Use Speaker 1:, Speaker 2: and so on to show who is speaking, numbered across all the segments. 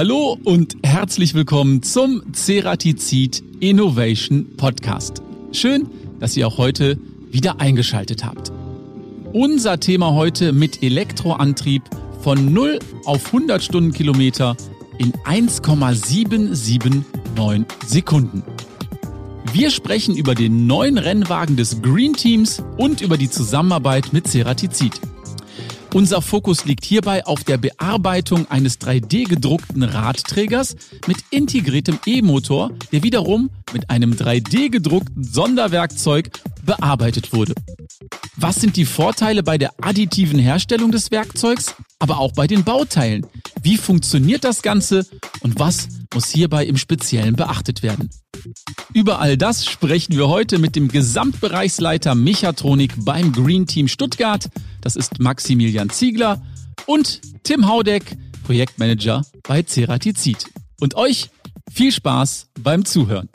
Speaker 1: Hallo und herzlich willkommen zum Ceratizid Innovation Podcast. Schön, dass ihr auch heute wieder eingeschaltet habt. Unser Thema heute mit Elektroantrieb von 0 auf 100 Stundenkilometer in 1,779 Sekunden. Wir sprechen über den neuen Rennwagen des Green Teams und über die Zusammenarbeit mit Ceratizid. Unser Fokus liegt hierbei auf der Bearbeitung eines 3D-gedruckten Radträgers mit integriertem E-Motor, der wiederum mit einem 3D-gedruckten Sonderwerkzeug bearbeitet wurde. Was sind die Vorteile bei der additiven Herstellung des Werkzeugs, aber auch bei den Bauteilen? Wie funktioniert das Ganze und was muss hierbei im Speziellen beachtet werden? Über all das sprechen wir heute mit dem Gesamtbereichsleiter Mechatronik beim Green Team Stuttgart. Das ist Maximilian Ziegler und Tim Haudeck, Projektmanager bei Ceratizid. Und euch viel Spaß beim Zuhören.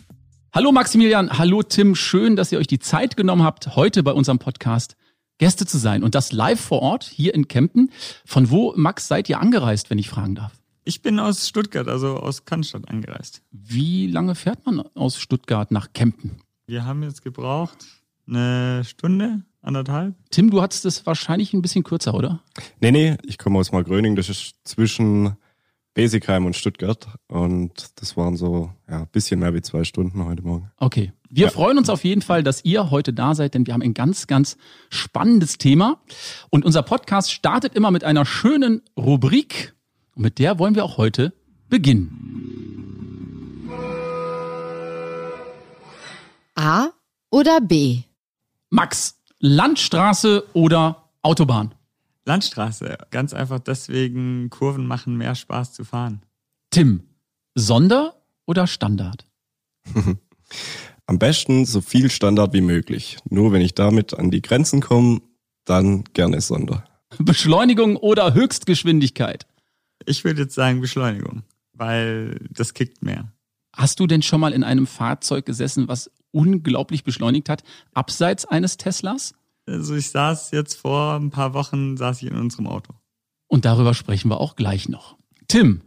Speaker 1: Hallo Maximilian, hallo Tim, schön, dass ihr euch die Zeit genommen habt, heute bei unserem Podcast Gäste zu sein und das live vor Ort hier in Kempten. Von wo, Max, seid ihr angereist, wenn ich fragen darf?
Speaker 2: Ich bin aus Stuttgart, also aus Cannstatt angereist.
Speaker 1: Wie lange fährt man aus Stuttgart nach Kempten?
Speaker 2: Wir haben jetzt gebraucht eine Stunde, anderthalb.
Speaker 1: Tim, du hattest es wahrscheinlich ein bisschen kürzer, oder?
Speaker 3: Nee, nee, ich komme aus Margröning, das ist zwischen Besigheim und Stuttgart. Und das waren so ja, ein bisschen mehr wie zwei Stunden heute Morgen.
Speaker 1: Okay. Wir ja. freuen uns auf jeden Fall, dass ihr heute da seid, denn wir haben ein ganz, ganz spannendes Thema. Und unser Podcast startet immer mit einer schönen Rubrik. Und mit der wollen wir auch heute beginnen.
Speaker 4: A oder B?
Speaker 1: Max, Landstraße oder Autobahn?
Speaker 2: Landstraße. Ganz einfach deswegen, Kurven machen mehr Spaß zu fahren.
Speaker 1: Tim, Sonder oder Standard?
Speaker 3: Am besten so viel Standard wie möglich. Nur wenn ich damit an die Grenzen komme, dann gerne Sonder.
Speaker 1: Beschleunigung oder Höchstgeschwindigkeit?
Speaker 2: Ich würde jetzt sagen Beschleunigung, weil das kickt mehr.
Speaker 1: Hast du denn schon mal in einem Fahrzeug gesessen, was unglaublich beschleunigt hat, abseits eines Teslas?
Speaker 2: Also ich saß jetzt vor ein paar Wochen, saß ich in unserem Auto.
Speaker 1: Und darüber sprechen wir auch gleich noch. Tim,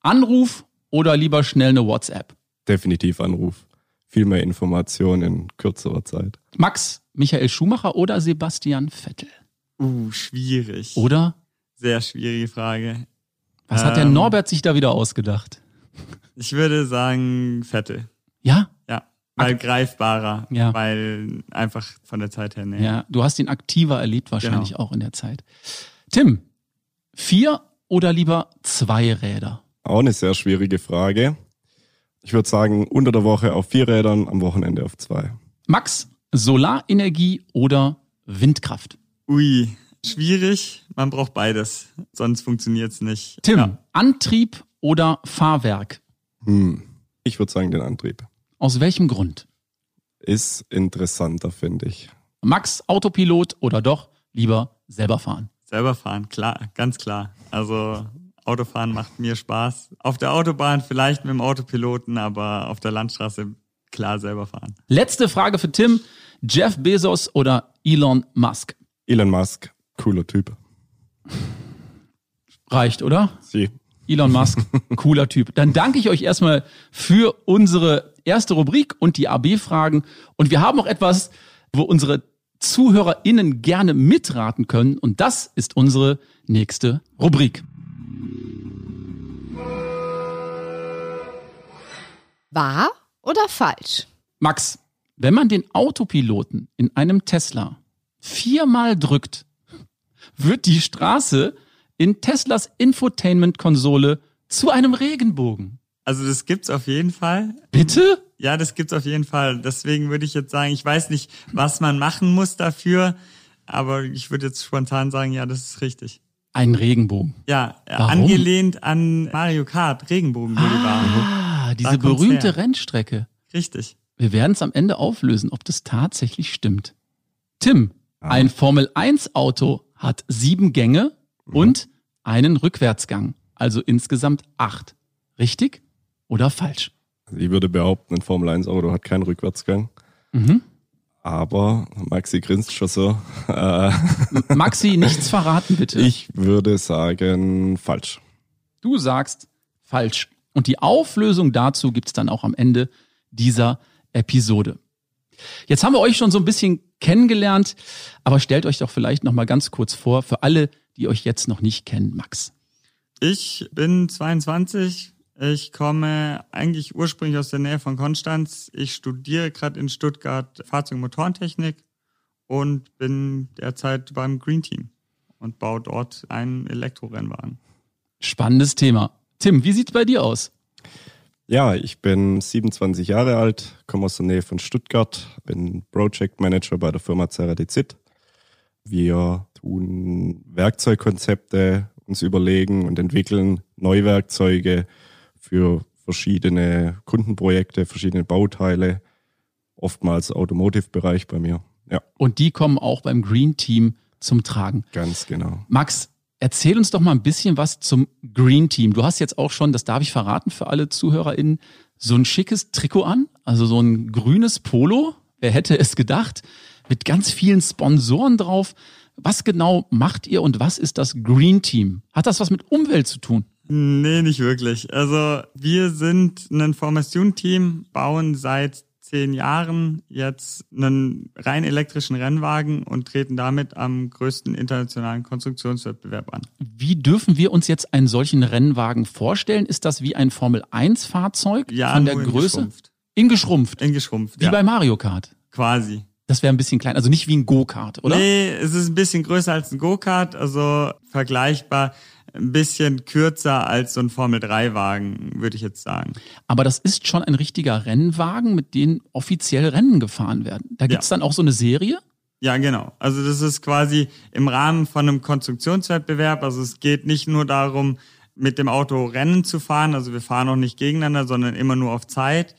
Speaker 1: Anruf oder lieber schnell eine WhatsApp?
Speaker 3: Definitiv Anruf. Viel mehr Informationen in kürzerer Zeit.
Speaker 1: Max, Michael Schumacher oder Sebastian Vettel?
Speaker 2: Uh, schwierig.
Speaker 1: Oder?
Speaker 2: Sehr schwierige Frage.
Speaker 1: Was ähm, hat der ähm, Norbert sich da wieder ausgedacht?
Speaker 2: Ich würde sagen Vettel.
Speaker 1: Ja?
Speaker 2: Weil greifbarer, ja. weil einfach von der Zeit her näher.
Speaker 1: Ja, du hast ihn aktiver erlebt wahrscheinlich genau. auch in der Zeit. Tim, vier oder lieber zwei Räder?
Speaker 3: Auch eine sehr schwierige Frage. Ich würde sagen, unter der Woche auf vier Rädern, am Wochenende auf zwei.
Speaker 1: Max, Solarenergie oder Windkraft?
Speaker 2: Ui, schwierig. Man braucht beides, sonst funktioniert es nicht.
Speaker 1: Tim, ja. Antrieb oder Fahrwerk?
Speaker 3: Hm. Ich würde sagen den Antrieb.
Speaker 1: Aus welchem Grund?
Speaker 3: Ist interessanter, finde ich.
Speaker 1: Max, Autopilot oder doch lieber selber fahren?
Speaker 2: Selber fahren, klar, ganz klar. Also Autofahren macht mir Spaß. Auf der Autobahn vielleicht mit dem Autopiloten, aber auf der Landstraße klar selber fahren.
Speaker 1: Letzte Frage für Tim. Jeff Bezos oder Elon Musk?
Speaker 3: Elon Musk, cooler Typ.
Speaker 1: Reicht, oder?
Speaker 3: Sie.
Speaker 1: Elon Musk, cooler Typ. Dann danke ich euch erstmal für unsere erste Rubrik und die AB-Fragen. Und wir haben noch etwas, wo unsere ZuhörerInnen gerne mitraten können. Und das ist unsere nächste Rubrik.
Speaker 4: Wahr oder falsch?
Speaker 1: Max, wenn man den Autopiloten in einem Tesla viermal drückt, wird die Straße in Teslas Infotainment-Konsole zu einem Regenbogen.
Speaker 2: Also das gibt's auf jeden Fall.
Speaker 1: Bitte?
Speaker 2: Ja, das gibt's auf jeden Fall. Deswegen würde ich jetzt sagen, ich weiß nicht, was man machen muss dafür, aber ich würde jetzt spontan sagen, ja, das ist richtig.
Speaker 1: Ein Regenbogen.
Speaker 2: Ja, Warum? angelehnt an Mario Kart, Regenbogenboulevard.
Speaker 1: Ah, diese berühmte her. Rennstrecke.
Speaker 2: Richtig.
Speaker 1: Wir werden es am Ende auflösen, ob das tatsächlich stimmt. Tim, ah. ein Formel 1 Auto hat sieben Gänge mhm. und einen Rückwärtsgang, also insgesamt acht. Richtig oder falsch?
Speaker 3: Ich würde behaupten, ein Formel 1 Auto hat keinen Rückwärtsgang. Mhm. Aber Maxi grinst schon so.
Speaker 1: Maxi, nichts verraten bitte.
Speaker 3: Ich würde sagen falsch.
Speaker 1: Du sagst falsch. Und die Auflösung dazu gibt's dann auch am Ende dieser Episode. Jetzt haben wir euch schon so ein bisschen kennengelernt, aber stellt euch doch vielleicht noch mal ganz kurz vor für alle, die euch jetzt noch nicht kennen, Max.
Speaker 2: Ich bin 22. Ich komme eigentlich ursprünglich aus der Nähe von Konstanz. Ich studiere gerade in Stuttgart Fahrzeug- und Motorentechnik und bin derzeit beim Green Team und baue dort einen Elektrorennwagen.
Speaker 1: Spannendes Thema. Tim, wie sieht's bei dir aus?
Speaker 3: Ja, ich bin 27 Jahre alt, komme aus der Nähe von Stuttgart, bin Project Manager bei der Firma Ceradizid. Wir tun Werkzeugkonzepte uns überlegen und entwickeln Neuwerkzeuge für verschiedene Kundenprojekte, verschiedene Bauteile, oftmals Automotive-Bereich bei mir. Ja,
Speaker 1: Und die kommen auch beim Green Team zum Tragen.
Speaker 3: ganz genau.
Speaker 1: Max, erzähl uns doch mal ein bisschen was zum Green Team. Du hast jetzt auch schon, das darf ich verraten für alle ZuhörerInnen, so ein schickes Trikot an, also so ein grünes Polo. Wer hätte es gedacht? Mit ganz vielen Sponsoren drauf. Was genau macht ihr und was ist das Green Team? Hat das was mit Umwelt zu tun?
Speaker 2: Nee, nicht wirklich. Also wir sind ein Formation-Team, bauen seit zehn Jahren jetzt einen rein elektrischen Rennwagen und treten damit am größten internationalen Konstruktionswettbewerb an.
Speaker 1: Wie dürfen wir uns jetzt einen solchen Rennwagen vorstellen? Ist das wie ein Formel 1 Fahrzeug
Speaker 2: Ja,
Speaker 1: von der
Speaker 2: in
Speaker 1: Größe?
Speaker 2: geschrumpft.
Speaker 1: In geschrumpft.
Speaker 2: In geschrumpft,
Speaker 1: wie
Speaker 2: ja,
Speaker 1: bei Mario Kart.
Speaker 2: quasi.
Speaker 1: Das wäre ein bisschen klein, also nicht wie ein Go-Kart, oder?
Speaker 2: Nee, es ist ein bisschen größer als ein Go-Kart, also vergleichbar ein bisschen kürzer als so ein Formel-3-Wagen, würde ich jetzt sagen.
Speaker 1: Aber das ist schon ein richtiger Rennwagen, mit dem offiziell Rennen gefahren werden. Da gibt's dann auch so eine Serie.
Speaker 2: Ja, genau. Also das ist quasi im Rahmen von einem Konstruktionswettbewerb. Also es geht nicht nur darum, mit dem Auto Rennen zu fahren. Also wir fahren auch nicht gegeneinander, sondern immer nur auf Zeit.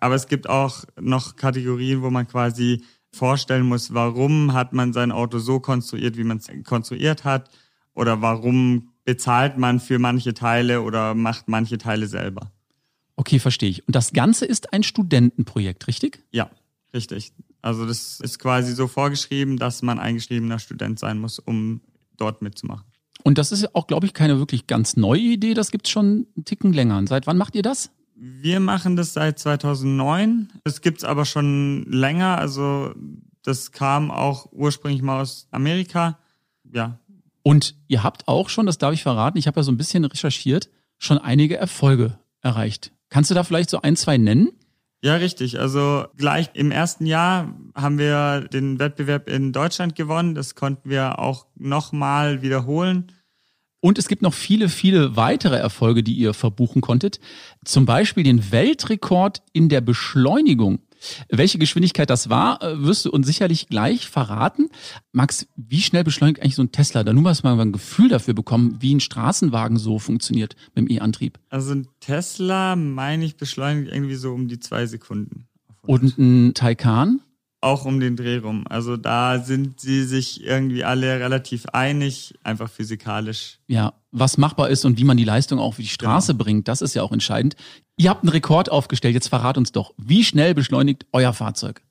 Speaker 2: Aber es gibt auch noch Kategorien, wo man quasi vorstellen muss, warum hat man sein Auto so konstruiert, wie man es konstruiert hat. Oder warum bezahlt man für manche Teile oder macht manche Teile selber.
Speaker 1: Okay, verstehe ich. Und das Ganze ist ein Studentenprojekt, richtig?
Speaker 2: Ja, richtig. Also das ist quasi so vorgeschrieben, dass man eingeschriebener Student sein muss, um dort mitzumachen.
Speaker 1: Und das ist ja auch, glaube ich, keine wirklich ganz neue Idee. Das gibt's schon einen Ticken länger. Und seit wann macht ihr das?
Speaker 2: Wir machen das seit 2009. Es gibt's aber schon länger. Also das kam auch ursprünglich mal aus Amerika. Ja,
Speaker 1: Und ihr habt auch schon, das darf ich verraten, ich habe ja so ein bisschen recherchiert, schon einige Erfolge erreicht. Kannst du da vielleicht so ein, zwei nennen?
Speaker 2: Ja, richtig. Also gleich im ersten Jahr haben wir den Wettbewerb in Deutschland gewonnen. Das konnten wir auch nochmal wiederholen.
Speaker 1: Und es gibt noch viele, viele weitere Erfolge, die ihr verbuchen konntet. Zum Beispiel den Weltrekord in der Beschleunigung. Welche Geschwindigkeit das war, äh, wirst du uns sicherlich gleich verraten. Max, wie schnell beschleunigt eigentlich so ein Tesla? Da nur mal mal ein Gefühl dafür bekommen, wie ein Straßenwagen so funktioniert mit dem E-Antrieb.
Speaker 2: Also ein Tesla, meine ich, beschleunigt irgendwie so um die zwei Sekunden.
Speaker 1: Und ein Taycan?
Speaker 2: Auch um den Dreh rum. Also da sind sie sich irgendwie alle relativ einig, einfach physikalisch.
Speaker 1: Ja, was machbar ist und wie man die Leistung auch für die Straße bringt, das ist ja auch entscheidend. Ihr habt einen Rekord aufgestellt, jetzt verrat uns doch, wie schnell beschleunigt euer Fahrzeug?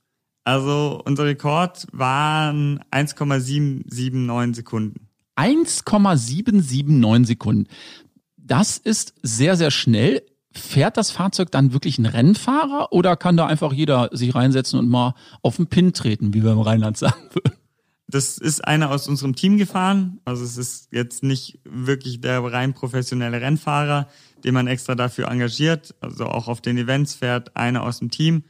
Speaker 2: Also unser Rekord waren 1,779 Sekunden.
Speaker 1: 1,779 Sekunden. Das ist sehr, sehr schnell. Fährt das Fahrzeug dann wirklich ein Rennfahrer oder kann da einfach jeder sich reinsetzen und mal auf den Pin treten, wie wir im Rheinland sagen würden?
Speaker 2: Das ist einer aus unserem Team gefahren. Also es ist jetzt nicht wirklich der rein professionelle Rennfahrer, den man extra dafür engagiert. Also auch auf den Events fährt einer aus dem Team.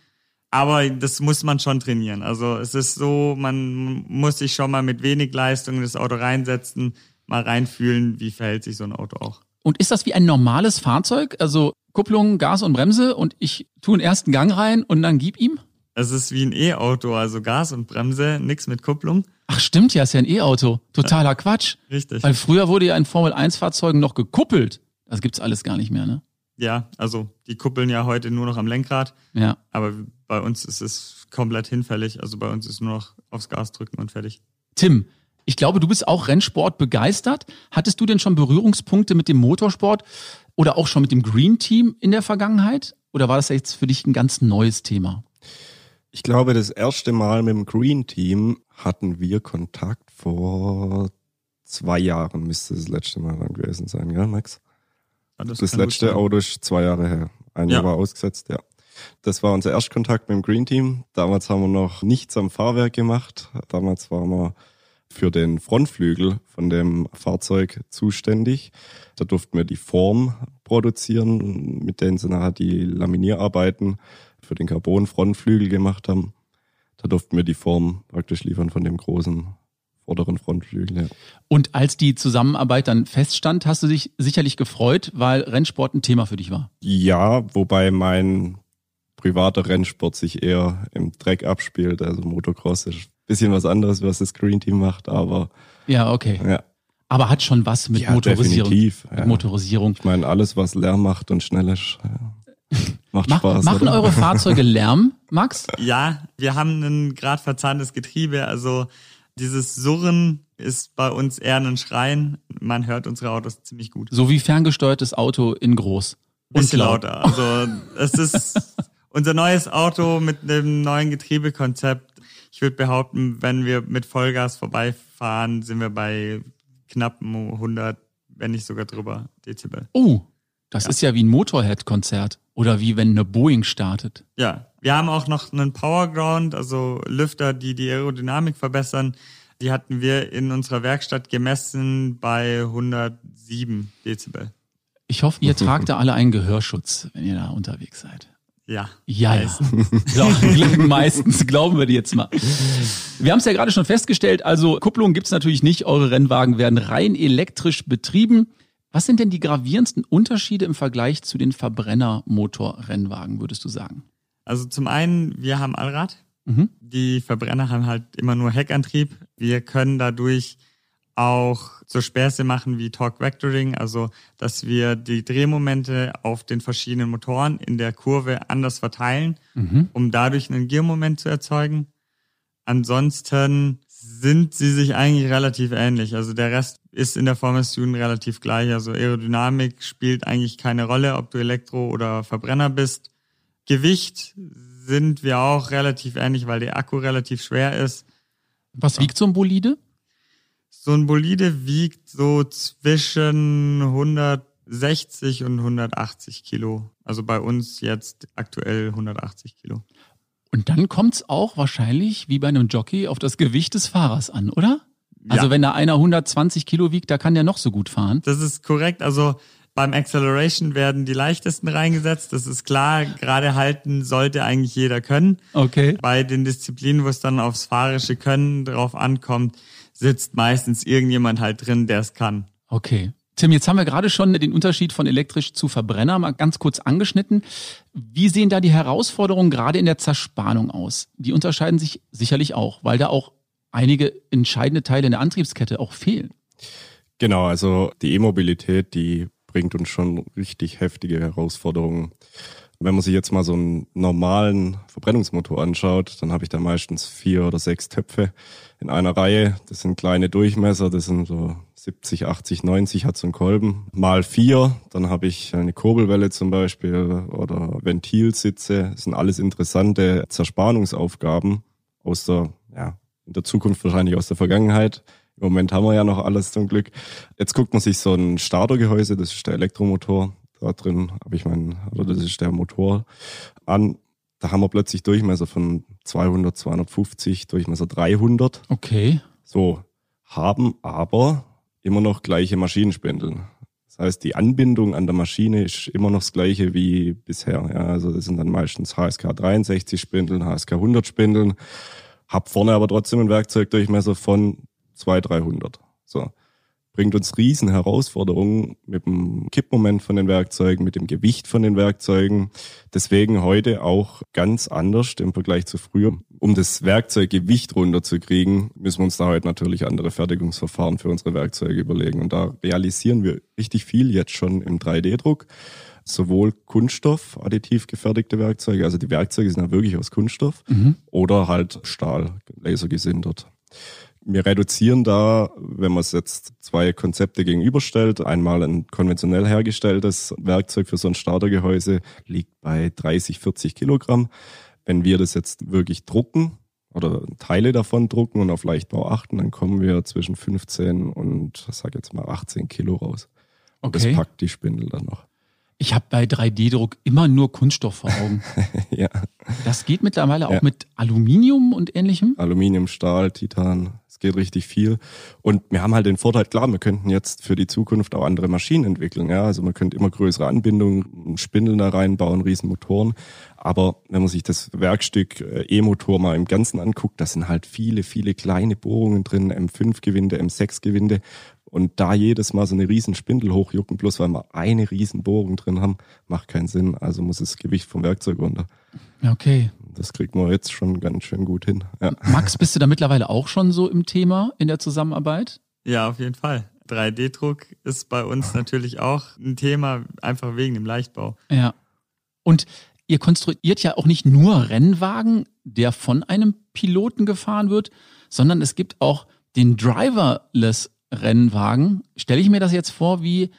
Speaker 2: Aber das muss man schon trainieren. Also es ist so, man muss sich schon mal mit wenig Leistung in das Auto reinsetzen, mal reinfühlen, wie verhält sich so ein Auto auch.
Speaker 1: Und ist das wie ein normales Fahrzeug? Also Kupplung, Gas und Bremse und ich tue einen ersten Gang rein und dann gib ihm?
Speaker 2: Es ist wie ein E-Auto, also Gas und Bremse, nix mit Kupplung.
Speaker 1: Ach stimmt ja, ist ja ein E-Auto. Totaler Quatsch.
Speaker 2: Richtig.
Speaker 1: Weil früher wurde ja in Formel-1-Fahrzeugen noch gekuppelt. Das gibt's alles gar nicht mehr, ne?
Speaker 2: Ja, also die kuppeln ja heute nur noch am Lenkrad,
Speaker 1: Ja.
Speaker 2: aber bei uns ist es komplett hinfällig. Also bei uns ist nur noch aufs Gas drücken und fertig.
Speaker 1: Tim, ich glaube, du bist auch Rennsport begeistert. Hattest du denn schon Berührungspunkte mit dem Motorsport oder auch schon mit dem Green Team in der Vergangenheit? Oder war das jetzt für dich ein ganz neues Thema?
Speaker 3: Ich glaube, das erste Mal mit dem Green Team hatten wir Kontakt vor zwei Jahren, müsste das letzte Mal dann gewesen sein, gell, Max?
Speaker 2: Ja,
Speaker 3: Das,
Speaker 2: gut
Speaker 3: letzte. Auto ist zwei Jahre her. Ein
Speaker 2: Ja.
Speaker 3: Jahr war ausgesetzt, ja. Das war unser Erstkontakt mit dem Green Team. Damals haben wir noch nichts am Fahrwerk gemacht. Damals waren wir für den Frontflügel von dem Fahrzeug zuständig. Da durften wir die Form produzieren, mit denen sie nachher die Laminierarbeiten für den Carbon-Frontflügel gemacht haben. Da durften wir die Form praktisch liefern von dem großen vorderen Frontflügel. Ja.
Speaker 1: Und als die Zusammenarbeit dann feststand, hast du dich sicherlich gefreut, weil Rennsport ein Thema für dich war.
Speaker 3: Ja, wobei mein privater Rennsport sich eher im Dreck abspielt. Also Motocross ist bisschen was anderes, was das Green Team macht, aber
Speaker 1: Ja, okay.
Speaker 3: ja,
Speaker 1: Aber hat schon was mit
Speaker 3: ja
Speaker 1: Motorisierung.
Speaker 3: definitiv.
Speaker 1: Mit
Speaker 3: Ja.
Speaker 1: Motorisierung.
Speaker 3: Ich meine, alles, was Lärm macht und schnell ist, ja. macht
Speaker 1: Mach,
Speaker 3: Spaß.
Speaker 1: machen
Speaker 3: oder?
Speaker 1: eure Fahrzeuge Lärm, Max?
Speaker 2: Ja, wir haben ein grad verzahntes Getriebe, also dieses Surren ist bei uns eher ein Schreien. Man hört unsere Autos ziemlich gut.
Speaker 1: So wie ferngesteuertes Auto in groß. Und
Speaker 2: Bisschen
Speaker 1: laut.
Speaker 2: lauter. Also es ist unser neues Auto mit einem neuen Getriebekonzept. Ich würde behaupten, wenn wir mit Vollgas vorbeifahren, sind wir bei knappen 100, wenn nicht sogar drüber Dezibel.
Speaker 1: Oh, das ist ja wie ein Motorhead-Konzert. Oder wie wenn eine Boeing startet.
Speaker 2: Ja, wir haben auch noch einen Powerground, also Lüfter, die die Aerodynamik verbessern. Die hatten wir in unserer Werkstatt gemessen bei 107 Dezibel.
Speaker 1: Ich hoffe, ihr tragt da alle einen Gehörschutz, wenn ihr da unterwegs seid.
Speaker 2: Ja.
Speaker 1: Ja, ja.
Speaker 2: Meistens.
Speaker 1: Glaub- Meistens, glauben wir dir jetzt mal. Wir haben es ja gerade schon festgestellt, also Kupplung gibt's natürlich nicht, eure Rennwagen werden rein elektrisch betrieben. Was sind denn die gravierendsten Unterschiede im Vergleich zu den Verbrennermotorrennwagen, würdest du sagen?
Speaker 2: Also zum einen, wir haben Allrad.
Speaker 1: Mhm.
Speaker 2: Die Verbrenner haben halt immer nur Heckantrieb. Wir können dadurch auch so Späße machen wie Torque Vectoring, also dass wir die Drehmomente auf den verschiedenen Motoren in der Kurve anders verteilen,
Speaker 1: Mhm.
Speaker 2: um dadurch einen Giermoment zu erzeugen. Ansonsten sind sie sich eigentlich relativ ähnlich. Also der Rest ist in der Formel Student relativ gleich. Also Aerodynamik spielt eigentlich keine Rolle, ob du Elektro- oder Verbrenner bist. Gewicht sind wir auch relativ ähnlich, weil der Akku relativ schwer ist.
Speaker 1: Was wiegt so ein Bolide?
Speaker 2: So ein Bolide wiegt so zwischen 160 und 180 Kilo. Also bei uns jetzt aktuell 180 Kilo.
Speaker 1: Und dann kommt's auch wahrscheinlich wie bei einem Jockey auf das Gewicht des Fahrers an, oder? Also
Speaker 2: Ja.
Speaker 1: wenn da einer 120 Kilo wiegt, da kann der noch so gut fahren.
Speaker 2: Das ist korrekt. Also beim Acceleration werden die leichtesten reingesetzt. Das ist klar. Gerade halten sollte eigentlich jeder können.
Speaker 1: Okay.
Speaker 2: Bei den Disziplinen, wo es dann aufs fahrische Können drauf ankommt, sitzt meistens irgendjemand halt drin, der es kann.
Speaker 1: Okay. Tim, jetzt haben wir gerade schon den Unterschied von elektrisch zu Verbrenner mal ganz kurz angeschnitten. Wie sehen da die Herausforderungen gerade in der Zerspannung aus? Die unterscheiden sich sicherlich auch, weil da auch einige entscheidende Teile in der Antriebskette auch fehlen.
Speaker 3: Genau, also die E-Mobilität, die bringt uns schon richtig heftige Herausforderungen. Wenn man sich jetzt mal so einen normalen Verbrennungsmotor anschaut, dann habe ich da meistens vier oder sechs Töpfe in einer Reihe. Das sind kleine Durchmesser, das sind so 70, 80, 90 hat so ein Kolben. Mal vier, dann habe ich eine Kurbelwelle zum Beispiel oder Ventilsitze. Das sind alles interessante Zerspannungsaufgaben aus der, ja, in der Zukunft wahrscheinlich aus der Vergangenheit. Im Moment haben wir ja noch alles zum Glück. Jetzt guckt man sich so ein Startergehäuse, das ist der Elektromotor. Da drin habe ich meinen, oder das ist der Motor an. Da haben wir plötzlich Durchmesser von 200, 250, Durchmesser 300.
Speaker 1: Okay.
Speaker 3: So, haben aber immer noch gleiche Maschinenspindel. Das heißt, die Anbindung an der Maschine ist immer noch das gleiche wie bisher. Ja, also das sind dann meistens HSK 63 Spindeln, HSK 100 Spindeln. Hab vorne aber trotzdem einen Werkzeugdurchmesser von 200, 300. So. Bringt uns riesen Herausforderungen mit dem Kippmoment von den Werkzeugen, mit dem Gewicht von den Werkzeugen. Deswegen heute auch ganz anders im Vergleich zu früher. Um das Werkzeuggewicht runterzukriegen, müssen wir uns da heute natürlich andere Fertigungsverfahren für unsere Werkzeuge überlegen. Und da realisieren wir richtig viel jetzt schon im 3D-Druck. Sowohl Kunststoff, additiv gefertigte Werkzeuge, also die Werkzeuge sind ja wirklich aus Kunststoff, oder halt Stahl, lasergesindert. Wir reduzieren da, wenn man es jetzt zwei Konzepte gegenüberstellt, einmal ein konventionell hergestelltes Werkzeug für so ein Startergehäuse liegt bei 30, 40 Kilogramm. Wenn wir das jetzt wirklich drucken oder Teile davon drucken und auf Leichtbau achten, dann kommen wir zwischen 15 und, sag jetzt mal, 18 Kilo raus. Und
Speaker 1: Okay.
Speaker 3: das packt die Spindel dann noch.
Speaker 1: Ich habe bei 3D-Druck immer nur Kunststoff vor Augen.
Speaker 3: ja.
Speaker 1: Das geht mittlerweile auch
Speaker 3: Ja.
Speaker 1: mit Aluminium und ähnlichem.
Speaker 3: Aluminium, Stahl, Titan, geht richtig viel. Und wir haben halt den Vorteil, klar, wir könnten jetzt für die Zukunft auch andere Maschinen entwickeln. Ja, also man könnte immer größere Anbindungen, Spindeln da reinbauen, riesen. Aber wenn man sich das Werkstück äh, E-Motor mal im Ganzen anguckt, da sind halt viele, viele kleine Bohrungen drin, M5-Gewinde, M6-Gewinde. Und da jedes Mal so eine riesen Spindel hochjucken, bloß weil wir eine riesen Bohrung drin haben, macht keinen Sinn. Also muss das Gewicht vom Werkzeug runter.
Speaker 1: Okay.
Speaker 3: Das kriegt man jetzt schon ganz schön gut hin. Ja.
Speaker 1: Max, bist du da mittlerweile auch schon so im Thema in der Zusammenarbeit?
Speaker 2: Ja, auf jeden Fall. 3D-Druck ist bei uns natürlich auch ein Thema, einfach wegen dem Leichtbau.
Speaker 1: Ja. Und ihr konstruiert ja auch nicht nur Rennwagen, der von einem Piloten gefahren wird, sondern es gibt auch den Driverless Rennwagen. Stelle ich mir das jetzt vor wie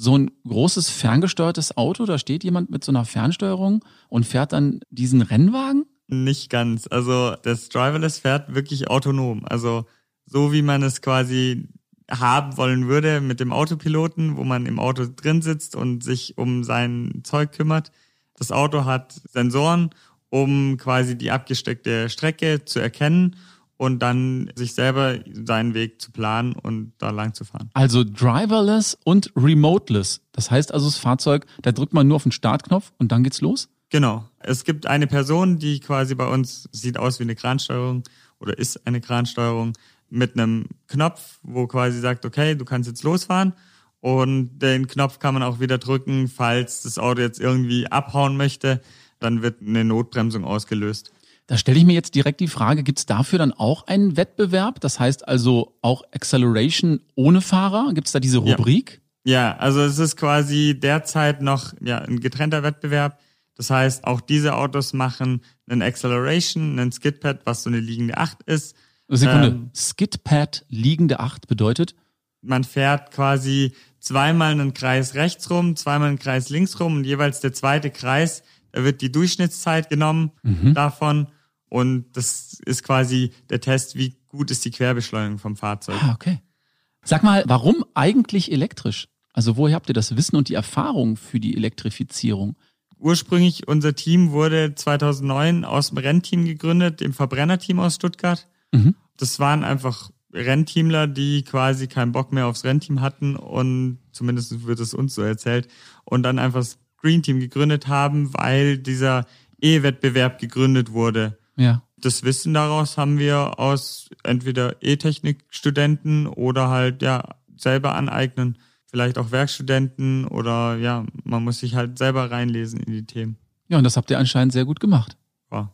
Speaker 1: so ein großes ferngesteuertes Auto, da steht jemand mit so einer Fernsteuerung und fährt dann diesen Rennwagen?
Speaker 2: Nicht ganz. Also das Driverless fährt wirklich autonom. Also so wie man es quasi haben wollen würde mit dem Autopiloten, wo man im Auto drin sitzt und sich um sein Zeug kümmert. Das Auto hat Sensoren, um quasi die abgesteckte Strecke zu erkennen und dann sich selber seinen Weg zu planen und da lang zu fahren.
Speaker 1: Also driverless und remoteless. Das heißt also das Fahrzeug, da drückt man nur auf den Startknopf und dann geht's los?
Speaker 2: Genau. Es gibt eine Person, die quasi bei uns sieht aus wie eine Kransteuerung oder ist eine Kransteuerung mit einem Knopf, wo quasi sagt, okay, du kannst jetzt losfahren. Und den Knopf kann man auch wieder drücken, falls das Auto jetzt irgendwie abhauen möchte. Dann wird eine Notbremsung ausgelöst.
Speaker 1: Da stelle ich mir jetzt direkt die Frage, gibt's dafür dann auch einen Wettbewerb? Das heißt also auch Acceleration ohne Fahrer? Gibt's da diese
Speaker 2: Ja.
Speaker 1: Rubrik?
Speaker 2: Ja, also es ist quasi derzeit noch ja, ein getrennter Wettbewerb. Das heißt, auch diese Autos machen einen Acceleration, einen Skidpad, was so eine liegende Acht ist.
Speaker 1: Sekunde.
Speaker 2: Ähm.
Speaker 1: Skidpad liegende Acht bedeutet?
Speaker 2: man fährt quasi zweimal einen Kreis rechts rum, zweimal einen Kreis links rum und jeweils der zweite Kreis, da wird die Durchschnittszeit genommen davon und das ist quasi der Test, wie gut ist die Querbeschleunigung vom Fahrzeug.
Speaker 1: Ah, okay. Sag mal, warum eigentlich elektrisch? Also woher habt ihr das Wissen und die Erfahrung für die Elektrifizierung?
Speaker 2: Ursprünglich unser Team wurde 2009 aus dem Rennteam gegründet, dem Verbrennerteam aus Stuttgart.
Speaker 1: Mhm.
Speaker 2: Das waren einfach Rennteamler, die quasi keinen Bock mehr aufs Rennteam hatten und zumindest wird es uns so erzählt und dann einfach das Green Team gegründet haben, weil dieser E-Wettbewerb gegründet wurde.
Speaker 1: Ja.
Speaker 2: Das Wissen daraus haben wir aus entweder E-Technik-Studenten oder halt ja selber aneignen. Vielleicht auch Werkstudenten oder ja, man muss sich halt selber reinlesen in die Themen.
Speaker 1: Ja, und das habt ihr anscheinend sehr gut gemacht.
Speaker 2: Ja.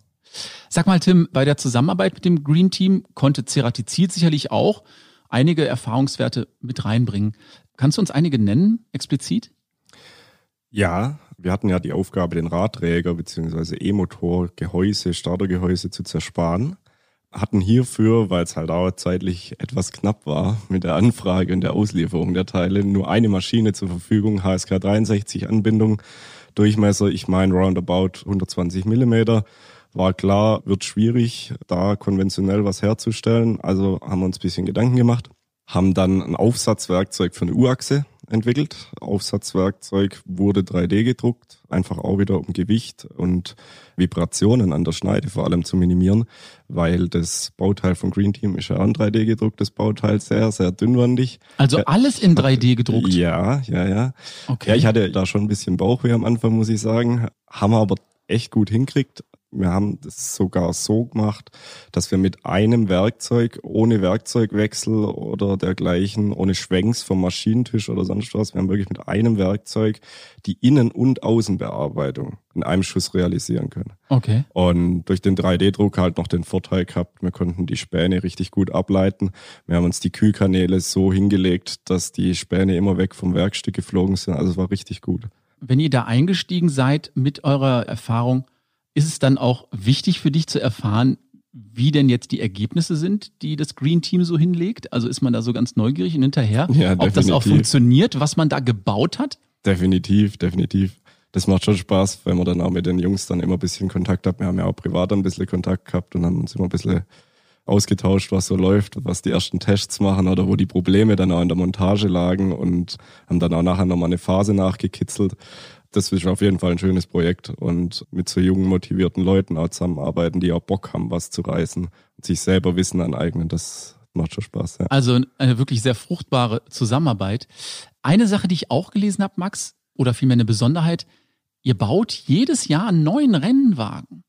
Speaker 1: Sag mal, Tim, bei der Zusammenarbeit mit dem Green Team konnte Ceratizid sicherlich auch einige Erfahrungswerte mit reinbringen. Kannst du uns einige nennen, explizit?
Speaker 3: Ja, wir hatten ja die Aufgabe, den Radträger bzw. E-Motor, Gehäuse, Startergehäuse zu zersparen. Hatten hierfür, weil es halt auch zeitlich etwas knapp war mit der Anfrage und der Auslieferung der Teile, nur eine Maschine zur Verfügung, HSK 63 Anbindung, Durchmesser, ich meine roundabout 120 Millimeter. War klar, wird schwierig, da konventionell was herzustellen. Also haben wir uns ein bisschen Gedanken gemacht haben dann ein Aufsatzwerkzeug für eine U-Achse entwickelt. Aufsatzwerkzeug wurde 3D gedruckt, einfach auch wieder um Gewicht und Vibrationen an der Schneide vor allem zu minimieren, weil das Bauteil von Green Team ist ja auch ein 3D gedrucktes Bauteil, sehr, sehr dünnwandig.
Speaker 1: Also alles in 3D gedruckt.
Speaker 3: Ja, ja, ja.
Speaker 1: Okay.
Speaker 3: Ja, ich hatte da schon ein bisschen Bauchweh am Anfang, muss ich sagen. Haben wir aber echt gut hinkriegt. Wir haben das sogar so gemacht, dass wir mit einem Werkzeug, ohne Werkzeugwechsel oder dergleichen, ohne Schwenks vom Maschinentisch oder sonst was, wir haben wirklich mit einem Werkzeug die Innen- und Außenbearbeitung in einem Schuss realisieren können.
Speaker 1: okay.
Speaker 3: Und durch den 3D-Druck halt noch den Vorteil gehabt, wir konnten die Späne richtig gut ableiten. Wir haben uns die Kühlkanäle so hingelegt, dass die Späne immer weg vom Werkstück geflogen sind. Also es war richtig gut.
Speaker 1: Wenn ihr da eingestiegen seid mit eurer Erfahrung, ist es dann auch wichtig für dich zu erfahren, wie denn jetzt die Ergebnisse sind, die das Green Team so hinlegt? Also ist man da so ganz neugierig und hinterher,
Speaker 3: Ja,
Speaker 1: ob das auch funktioniert, was man da gebaut hat?
Speaker 3: Definitiv, definitiv. Das macht schon Spaß, wenn man dann auch mit den Jungs dann immer ein bisschen Kontakt hat. Wir haben ja auch privat ein bisschen Kontakt gehabt und haben uns immer ein bisschen ausgetauscht, was so läuft, was die ersten Tests machen oder wo die Probleme dann auch in der Montage lagen und haben dann auch nachher nochmal eine Phase nachgekitzelt. Das ist auf jeden Fall ein schönes Projekt und mit so jungen, motivierten Leuten auch zusammenarbeiten, die auch Bock haben, was zu reißen und sich selber Wissen aneignen, das macht schon Spaß. Ja.
Speaker 1: Also eine wirklich sehr fruchtbare Zusammenarbeit. Eine Sache, die ich auch gelesen habe, Max, oder vielmehr eine Besonderheit, ihr baut jedes Jahr einen neuen Rennwagen.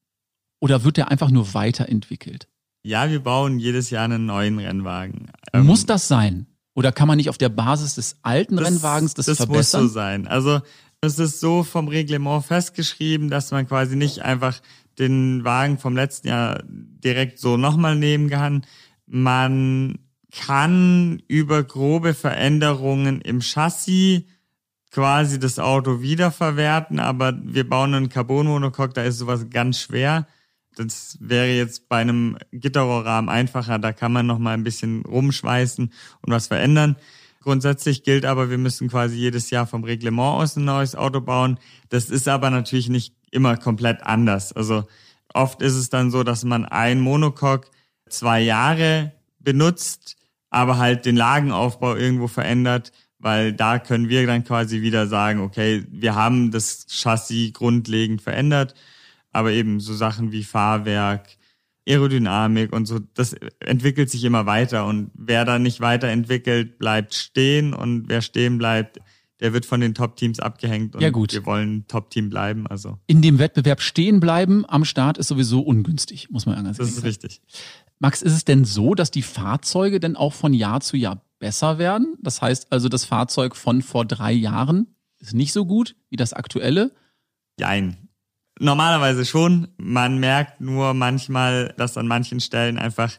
Speaker 1: Oder wird der einfach nur weiterentwickelt?
Speaker 2: Ja, wir bauen jedes Jahr einen neuen Rennwagen.
Speaker 1: Muss ähm, das sein? Oder kann man nicht auf der Basis des alten das, Rennwagens das, das verbessern? Das
Speaker 2: muss so sein. Also es ist so vom Reglement festgeschrieben, dass man quasi nicht einfach den Wagen vom letzten Jahr direkt so nochmal nehmen kann. Man kann über grobe Veränderungen im Chassis quasi das Auto wiederverwerten, aber wir bauen einen Carbon-Monocoque, da ist sowas ganz schwer. Das wäre jetzt bei einem Gitterrohrrahmen einfacher, da kann man noch mal ein bisschen rumschweißen und was verändern. Grundsätzlich gilt aber, wir müssen quasi jedes Jahr vom Reglement aus ein neues Auto bauen. Das ist aber natürlich nicht immer komplett anders. Also oft ist es dann so, dass man ein Monocoque zwei Jahre benutzt, aber halt den Lagenaufbau irgendwo verändert, weil da können wir dann quasi wieder sagen, okay, wir haben das Chassis grundlegend verändert, aber eben so Sachen wie Fahrwerk, Aerodynamik und so, das entwickelt sich immer weiter und wer da nicht weiterentwickelt, bleibt stehen und wer stehen bleibt, der wird von den Top-Teams abgehängt und
Speaker 1: ja, gut.
Speaker 2: wir wollen Top-Team bleiben. Also
Speaker 1: in dem Wettbewerb stehen bleiben am Start ist sowieso ungünstig, muss man ganz
Speaker 2: Das ist richtig.
Speaker 1: Max, ist es denn so, dass die Fahrzeuge denn auch von Jahr zu Jahr besser werden? Das heißt also, das Fahrzeug von vor drei Jahren ist nicht so gut wie das aktuelle?
Speaker 2: Nein, Normalerweise schon. Man merkt nur manchmal, dass an manchen Stellen einfach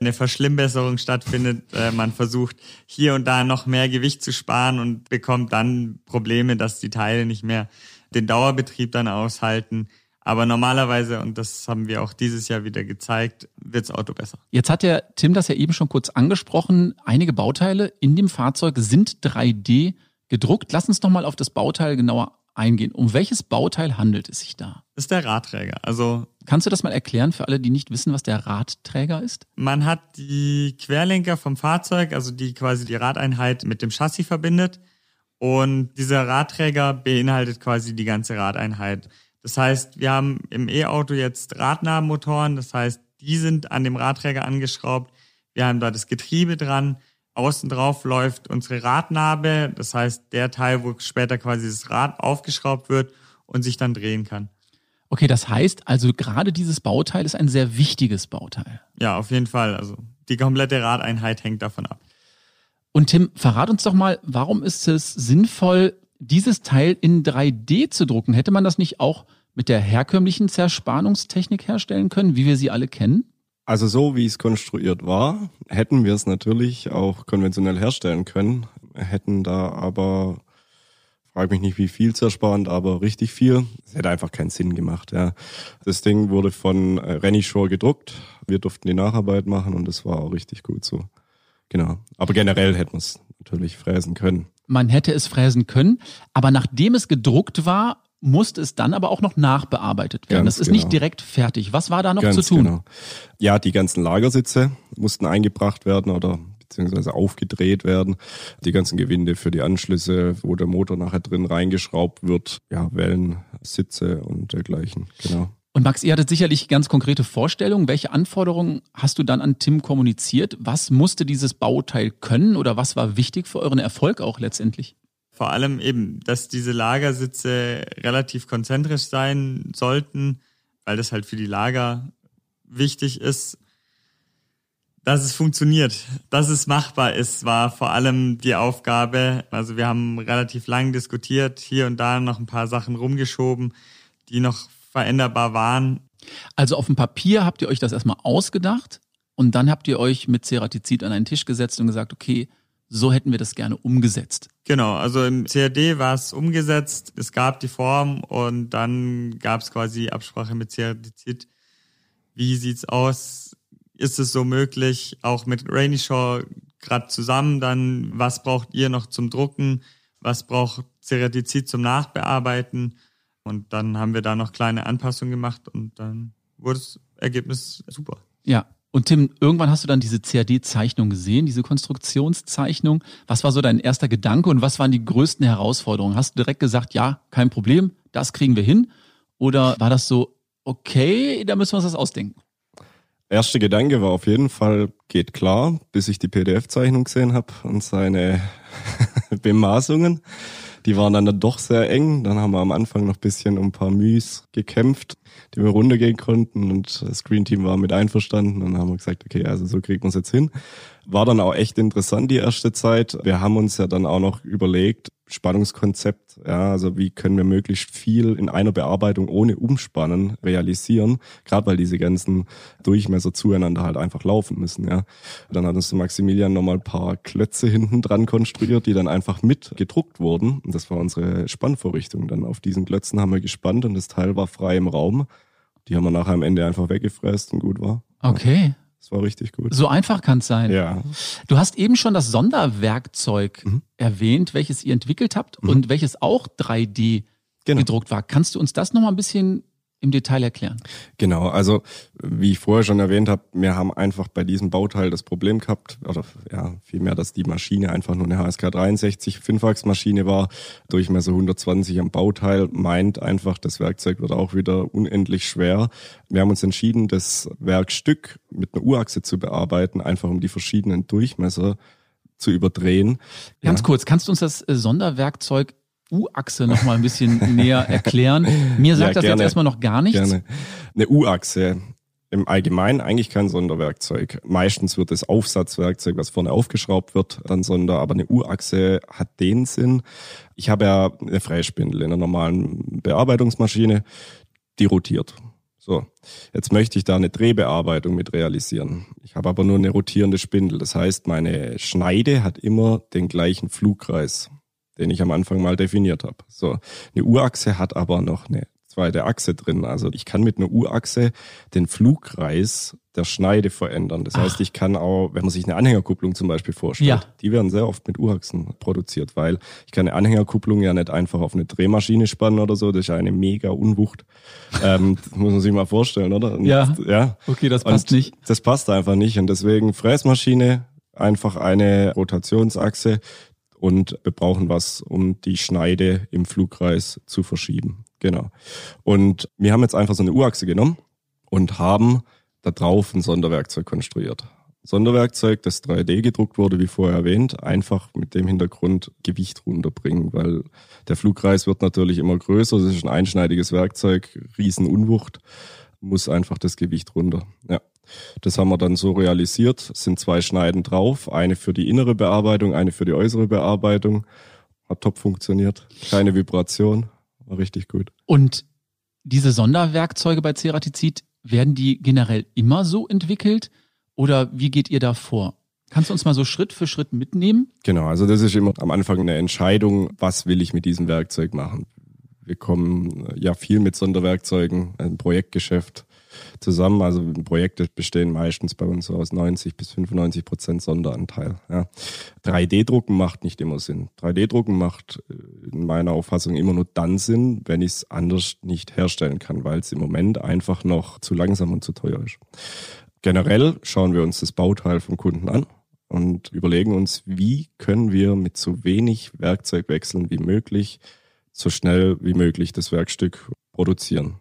Speaker 2: eine Verschlimmbesserung stattfindet. Äh, man versucht hier und da noch mehr Gewicht zu sparen und bekommt dann Probleme, dass die Teile nicht mehr den Dauerbetrieb dann aushalten. Aber normalerweise, und das haben wir auch dieses Jahr wieder gezeigt, wirds Auto besser.
Speaker 1: Jetzt hat der Tim das ja eben schon kurz angesprochen. Einige Bauteile in dem Fahrzeug sind 3D gedruckt. Lass uns noch mal auf das Bauteil genauer eingehen. Um welches Bauteil handelt es sich da?
Speaker 2: Das ist der Radträger. Also
Speaker 1: Kannst du das mal erklären für alle, die nicht wissen, was der Radträger ist?
Speaker 2: Man hat die Querlenker vom Fahrzeug, also die quasi die Radeinheit mit dem Chassis verbindet. Und dieser Radträger beinhaltet quasi die ganze Radeinheit. Das heißt, wir haben im E-Auto jetzt Radnabenmotoren, das heißt, die sind an dem Radträger angeschraubt. Wir haben da das Getriebe dran. Außen drauf läuft unsere Radnabe, das heißt der Teil, wo später quasi das Rad aufgeschraubt wird und sich dann drehen kann.
Speaker 1: Okay, das heißt also gerade dieses Bauteil ist ein sehr wichtiges Bauteil.
Speaker 2: Ja, auf jeden Fall. Also die komplette Radeinheit hängt davon ab.
Speaker 1: Und Tim, verrat uns doch mal, warum ist es sinnvoll, dieses Teil in 3D zu drucken? Hätte man das nicht auch mit der herkömmlichen Zerspannungstechnik herstellen können, wie wir sie alle kennen?
Speaker 3: Also so wie es konstruiert war, hätten wir es natürlich auch konventionell herstellen können, hätten da aber, frage mich nicht wie viel zersparend, aber richtig viel. Es hätte einfach keinen Sinn gemacht. Ja. Das Ding wurde von äh, Renny Shore gedruckt. Wir durften die Nacharbeit machen und das war auch richtig gut so. Genau. Aber generell hätten wir es natürlich fräsen können.
Speaker 1: Man hätte es fräsen können, aber nachdem es gedruckt war, musste es dann aber auch noch nachbearbeitet werden. Ganz das ist genau. nicht direkt fertig. Was war da noch Ganz zu tun? Genau.
Speaker 3: Ja, die ganzen Lagersitze mussten eingebracht werden oder beziehungsweise aufgedreht werden. Die ganzen Gewinde für die Anschlüsse, wo der Motor nachher drin reingeschraubt wird. Ja, Wellen, Sitze und dergleichen. Genau.
Speaker 1: Und Max, ihr hattet sicherlich ganz konkrete Vorstellungen. Welche Anforderungen hast du dann an Tim kommuniziert? Was musste dieses Bauteil können oder was war wichtig für euren Erfolg auch letztendlich?
Speaker 2: Vor allem eben, dass diese Lagersitze relativ konzentrisch sein sollten, weil das halt für die Lager wichtig ist. Dass es funktioniert, dass es machbar ist, war vor allem die Aufgabe. Also wir haben relativ lang diskutiert, hier und da noch ein paar Sachen rumgeschoben, die noch veränderbar waren.
Speaker 1: Also auf dem Papier habt ihr euch das erstmal ausgedacht und dann habt ihr euch mit Ceratizid an einen Tisch gesetzt und gesagt, okay, so hätten wir das gerne umgesetzt.
Speaker 2: Genau, also im CAD war es umgesetzt, es gab die Form und dann gab es quasi Absprache mit CAD. Wie sieht's aus? Ist es so möglich, auch mit Rainy Shaw gerade zusammen dann, was braucht ihr noch zum Drucken? Was braucht Ceratizid zum Nachbearbeiten? Und dann haben wir da noch kleine Anpassungen gemacht und dann wurde das Ergebnis super.
Speaker 1: Ja, Und Tim, irgendwann hast du dann diese CAD-Zeichnung gesehen, diese Konstruktionszeichnung. Was war so dein erster Gedanke und was waren die größten Herausforderungen? Hast du direkt gesagt, ja, kein Problem, das kriegen wir hin? Oder war das so, okay, da müssen wir uns das ausdenken?
Speaker 3: Erster Gedanke war auf jeden Fall, geht klar, bis ich die PDF-Zeichnung gesehen habe und seine Bemaßungen. Die waren dann, doch sehr eng. Dann haben wir am Anfang noch bisschen um ein paar Müs gekämpft, die wir runtergehen konnten und das Green Team war mit einverstanden und haben wir gesagt, okay, also so kriegt man es jetzt hin. War dann auch echt interessant die erste Zeit. Wir haben uns ja dann auch noch überlegt, Spannungskonzept, ja, also wie können wir möglichst viel in einer Bearbeitung ohne Umspannen realisieren, gerade weil diese ganzen Durchmesser zueinander halt einfach laufen müssen, ja. Dann hat uns Maximilian nochmal ein paar Klötze hinten dran konstruiert, die dann einfach mit gedruckt wurden und das war unsere Spannvorrichtung. Dann auf diesen Klötzen haben wir gespannt und das Teil war frei im Raum. Die haben wir nachher am Ende einfach weggefräst und gut war.
Speaker 1: Okay.
Speaker 3: Das war richtig gut.
Speaker 1: So einfach kann es sein.
Speaker 3: Ja.
Speaker 1: Du hast eben schon das Sonderwerkzeug
Speaker 3: Mhm.
Speaker 1: erwähnt, welches ihr entwickelt habt und welches auch 3D
Speaker 3: Genau.
Speaker 1: gedruckt war. Kannst du uns das nochmal ein bisschen im Detail erklären?
Speaker 3: Genau, also wie ich vorher schon erwähnt habe, wir haben einfach bei diesem Bauteil das Problem gehabt, oder ja, vielmehr, dass die Maschine einfach nur eine HSK 63 Fünfachsmaschine war, Durchmesser 120 am Bauteil, meint einfach, das Werkzeug wird auch wieder unendlich schwer. Wir haben uns entschieden, das Werkstück mit einer U-Achse zu bearbeiten, einfach um die verschiedenen Durchmesser zu überdrehen.
Speaker 1: Ganz
Speaker 3: ja.
Speaker 1: kurz, kannst du uns das äh, Sonderwerkzeug U-Achse nochmal ein bisschen näher erklären? Mir sagt
Speaker 3: Ja,
Speaker 1: das jetzt erstmal noch gar nichts.
Speaker 3: Gerne. Eine U-Achse. Im Allgemeinen eigentlich kein Sonderwerkzeug. Meistens wird das Aufsatzwerkzeug, was vorne aufgeschraubt wird, dann Sonder. Aber eine U-Achse hat den Sinn. Ich habe ja eine Freispindel in einer normalen Bearbeitungsmaschine, die rotiert. So, jetzt möchte ich da eine Drehbearbeitung mit realisieren. Ich habe aber nur eine rotierende Spindel. Das heißt, meine Schneide hat immer den gleichen Flugkreis, den ich am Anfang mal definiert habe. So, eine U-Achse hat aber noch eine zweite Achse drin. Also ich kann mit einer U-Achse den Flugkreis der Schneide verändern. Das heißt, ich kann auch, wenn man sich eine Anhängerkupplung zum Beispiel vorstellt,
Speaker 1: Ja.
Speaker 3: die werden sehr oft mit U-Achsen produziert, weil ich kann eine Anhängerkupplung ja nicht einfach auf eine Drehmaschine spannen oder so. Das ist ja eine mega Unwucht. ähm, das muss man sich mal vorstellen, oder? Und,
Speaker 1: Ja.
Speaker 3: ja.
Speaker 1: Okay, das passt
Speaker 3: Und
Speaker 1: nicht.
Speaker 3: Das passt einfach nicht. Und deswegen Fräsmaschine, einfach eine Rotationsachse und wir brauchen was, um die Schneide im Flugkreis zu verschieben. Genau. Und wir haben jetzt einfach so eine U-Achse genommen und haben da drauf ein Sonderwerkzeug konstruiert. Sonderwerkzeug, das 3D gedruckt wurde, wie vorher erwähnt, einfach mit dem Hintergrund Gewicht runterbringen, weil der Flugkreis wird natürlich immer größer, das ist ein einschneidiges Werkzeug, Riesenunwucht, muss einfach das Gewicht runter. Ja. Das haben wir dann so realisiert, Es sind zwei Schneiden drauf, eine für die innere Bearbeitung, eine für die äußere Bearbeitung. Hat top funktioniert, keine Vibration, war richtig gut.
Speaker 1: Und diese Sonderwerkzeuge bei Ceratizid, werden die generell immer so entwickelt oder wie geht ihr da vor? Kannst du uns mal so Schritt für Schritt mitnehmen?
Speaker 3: Genau, also das ist immer am Anfang eine Entscheidung, was will ich mit diesem Werkzeug machen. Wir kommen äh, ja viel mit Sonderwerkzeugen, ein Projektgeschäft zusammen. Also Projekte bestehen meistens bei uns so aus 90 bis 95 Prozent Sonderanteil. Ja. 3D-Drucken macht nicht immer Sinn. 3D-Drucken macht äh, in meiner Auffassung immer nur dann Sinn, wenn ich es anders nicht herstellen kann, weil es im Moment einfach noch zu langsam und zu teuer ist. Generell schauen wir uns das Bauteil vom Kunden an und überlegen uns, wie können wir mit so wenig Werkzeugwechseln wie möglich so schnell wie möglich das Werkstück produzieren.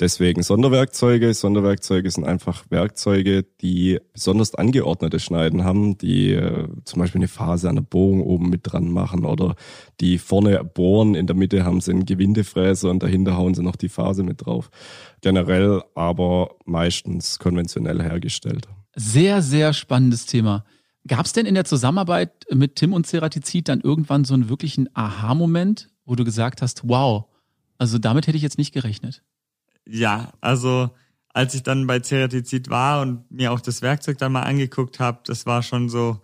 Speaker 3: Deswegen Sonderwerkzeuge. Sonderwerkzeuge sind einfach Werkzeuge, die besonders angeordnete Schneiden haben, die äh, zum Beispiel eine Phase an der Bohrung oben mit dran machen oder die vorne bohren, in der Mitte haben sie einen Gewindefräser und dahinter hauen sie noch die Phase mit drauf. Generell aber meistens konventionell hergestellt.
Speaker 1: Sehr, sehr spannendes Thema. Gab es denn in der Zusammenarbeit mit Tim und Ceratizid dann irgendwann so einen wirklichen Aha-Moment, wo du gesagt hast, wow, also damit hätte ich jetzt nicht gerechnet?
Speaker 2: Ja, also als ich dann bei Ceratizid war und mir auch das Werkzeug dann mal angeguckt habe, das war schon so,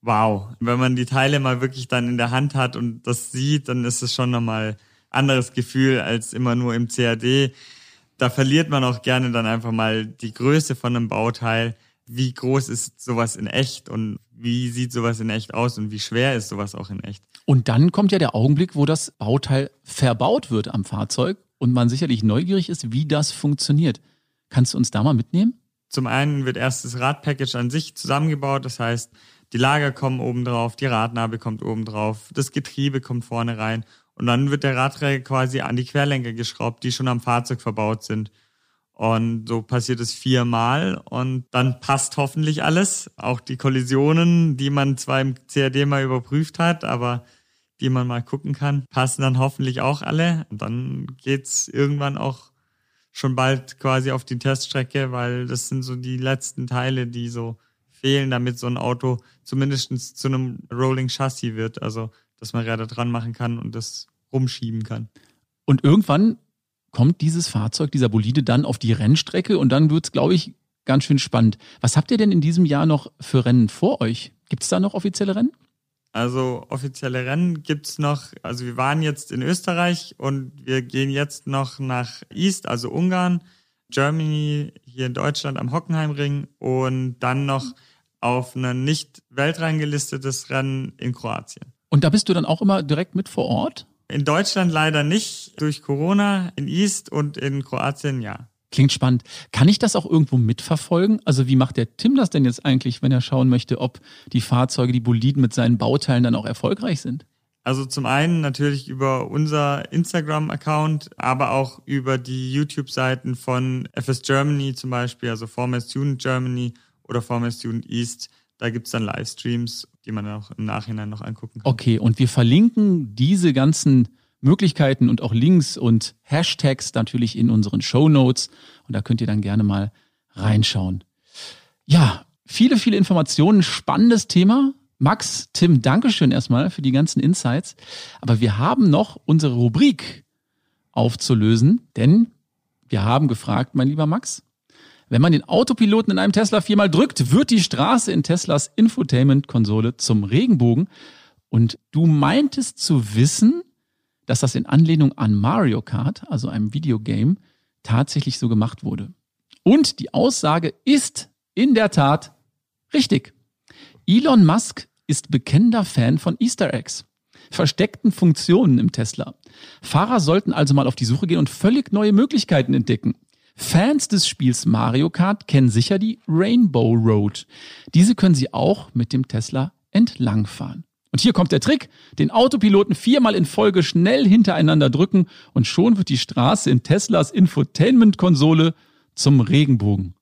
Speaker 2: wow. Wenn man die Teile mal wirklich dann in der Hand hat und das sieht, dann ist es schon nochmal anderes Gefühl als immer nur im CAD. Da verliert man auch gerne dann einfach mal die Größe von einem Bauteil. Wie groß ist sowas in echt und wie sieht sowas in echt aus und wie schwer ist sowas auch in echt?
Speaker 1: Und dann kommt ja der Augenblick, wo das Bauteil verbaut wird am Fahrzeug und man sicherlich neugierig ist, wie das funktioniert. Kannst du uns da mal mitnehmen?
Speaker 2: Zum einen wird erst das Radpackage an sich zusammengebaut, das heißt, die Lager kommen oben drauf, die Radnabe kommt oben drauf, das Getriebe kommt vorne rein und dann wird der Radträger quasi an die Querlenker geschraubt, die schon am Fahrzeug verbaut sind. Und so passiert es viermal und dann passt hoffentlich alles. Auch die Kollisionen, die man zwar im CAD mal überprüft hat, aber die man mal gucken kann, passen dann hoffentlich auch alle. Und dann geht's irgendwann auch schon bald quasi auf die Teststrecke, weil das sind so die letzten Teile, die so fehlen, damit so ein Auto zumindest zu einem Rolling Chassis wird. Also, dass man Räder dran machen kann und das rumschieben kann.
Speaker 1: Und irgendwann kommt dieses Fahrzeug, dieser Bolide dann auf die Rennstrecke und dann wird's, glaube ich, ganz schön spannend. Was habt ihr denn in diesem Jahr noch für Rennen vor euch? Gibt es da noch offizielle Rennen?
Speaker 2: Also offizielle Rennen gibt's noch, also wir waren jetzt in Österreich und wir gehen jetzt noch nach East, also Ungarn, Germany, hier in Deutschland am Hockenheimring und dann noch auf ein nicht weltreingelistetes Rennen in Kroatien.
Speaker 1: Und da bist du dann auch immer direkt mit vor Ort?
Speaker 2: In Deutschland leider nicht, durch Corona, in East und in Kroatien ja.
Speaker 1: Klingt spannend. Kann ich das auch irgendwo mitverfolgen? Also wie macht der Tim das denn jetzt eigentlich, wenn er schauen möchte, ob die Fahrzeuge, die Boliden mit seinen Bauteilen dann auch erfolgreich sind?
Speaker 2: Also zum einen natürlich über unser Instagram-Account, aber auch über die YouTube-Seiten von FS Germany zum Beispiel, also Former Student Germany oder Former Student East. Da gibt's dann Livestreams die man auch im Nachhinein noch angucken kann.
Speaker 1: Okay, und wir verlinken diese ganzen Möglichkeiten und auch Links und Hashtags natürlich in unseren Show Notes und da könnt ihr dann gerne mal reinschauen. Ja, viele, viele Informationen, spannendes Thema. Max, Tim, Dankeschön erstmal für die ganzen Insights. Aber wir haben noch unsere Rubrik aufzulösen, denn wir haben gefragt, mein lieber Max, wenn man den Autopiloten in einem Tesla viermal drückt, wird die Straße in Teslas Infotainment-Konsole zum Regenbogen. Und du meintest zu wissen, dass das in Anlehnung an Mario Kart, also einem Videogame, tatsächlich so gemacht wurde. Und die Aussage ist in der Tat richtig. Elon Musk ist bekennender Fan von Easter Eggs, versteckten Funktionen im Tesla. Fahrer sollten also mal auf die Suche gehen und völlig neue Möglichkeiten entdecken. Fans des Spiels Mario Kart kennen sicher die Rainbow Road. Diese können Sie auch mit dem Tesla entlangfahren. Und hier kommt der Trick. Den Autopiloten viermal in Folge schnell hintereinander drücken und schon wird die Straße in Teslas Infotainment-Konsole zum Regenbogen.